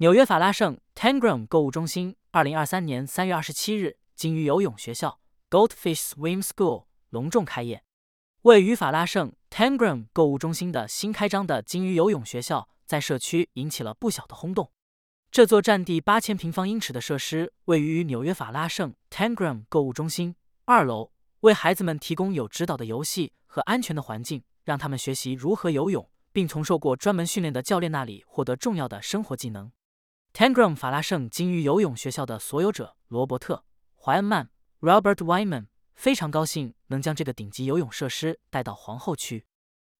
纽约法拉盛 Tangram 购物中心，二零二三年三月二十七日，鲸鱼游泳学校 Goldfish Swim School 隆重开业。位于法拉盛 Tangram 购物中心的新开张的鲸鱼游泳学校，在社区引起了不小的轰动。这座占地八千平方英尺的设施，位于纽约法拉盛 Tangram 购物中心二楼，为孩子们提供有指导的游戏和安全的环境，让他们学习如何游泳，并从受过专门训练的教练那里获得重要的生活技能。Tangram 法拉盛鲸鱼游泳学校的所有者罗伯特·怀恩曼 （Robert Wyman） 非常高兴能将这个顶级游泳设施带到皇后区。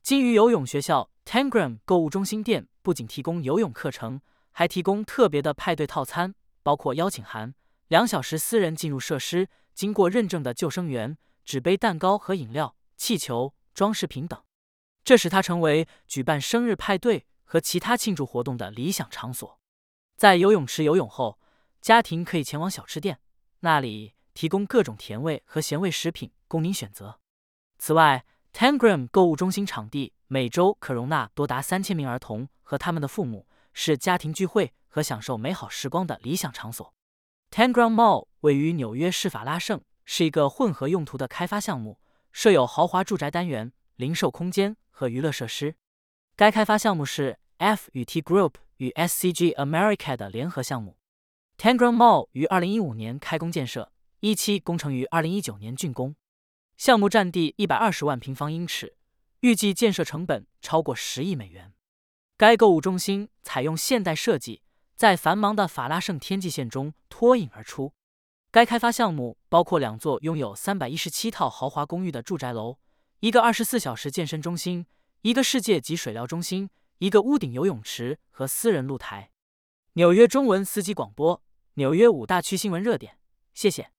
鲸鱼游泳学校 Tangram 购物中心店不仅提供游泳课程，还提供特别的派对套餐，包括邀请函、两小时私人进入设施、经过认证的救生员、纸杯蛋糕和饮料、气球、装饰品等。这使它成为举办生日派对和其他庆祝活动的理想场所。在游泳池游泳后，家庭可以前往小吃店，那里提供各种甜味和咸味食品供您选择。此外，Tangram 购物中心场地每周可容纳多达三千名儿童和他们的父母，是家庭聚会和享受美好时光的理想场所。Tangram Mall 位于纽约市法拉盛，是一个混合用途的开发项目，设有豪华住宅单元、零售空间和娱乐设施。该开发项目是 F 与 T Group。与 SCG America 的联合项目，Tangram Mall 于二零一五年开工建设，一期工程于二零一九年竣工。项目占地一百二十万平方英尺，预计建设成本超过十亿美元。该购物中心采用现代设计，在繁忙的法拉盛天际线中脱颖而出。该开发项目包括两座拥有三百一十七套豪华公寓的住宅楼，一个二十四小时健身中心，一个世界级水疗中心。一个屋顶游泳池和私人露台。纽约中文司机广播，纽约五大区新闻热点。谢谢。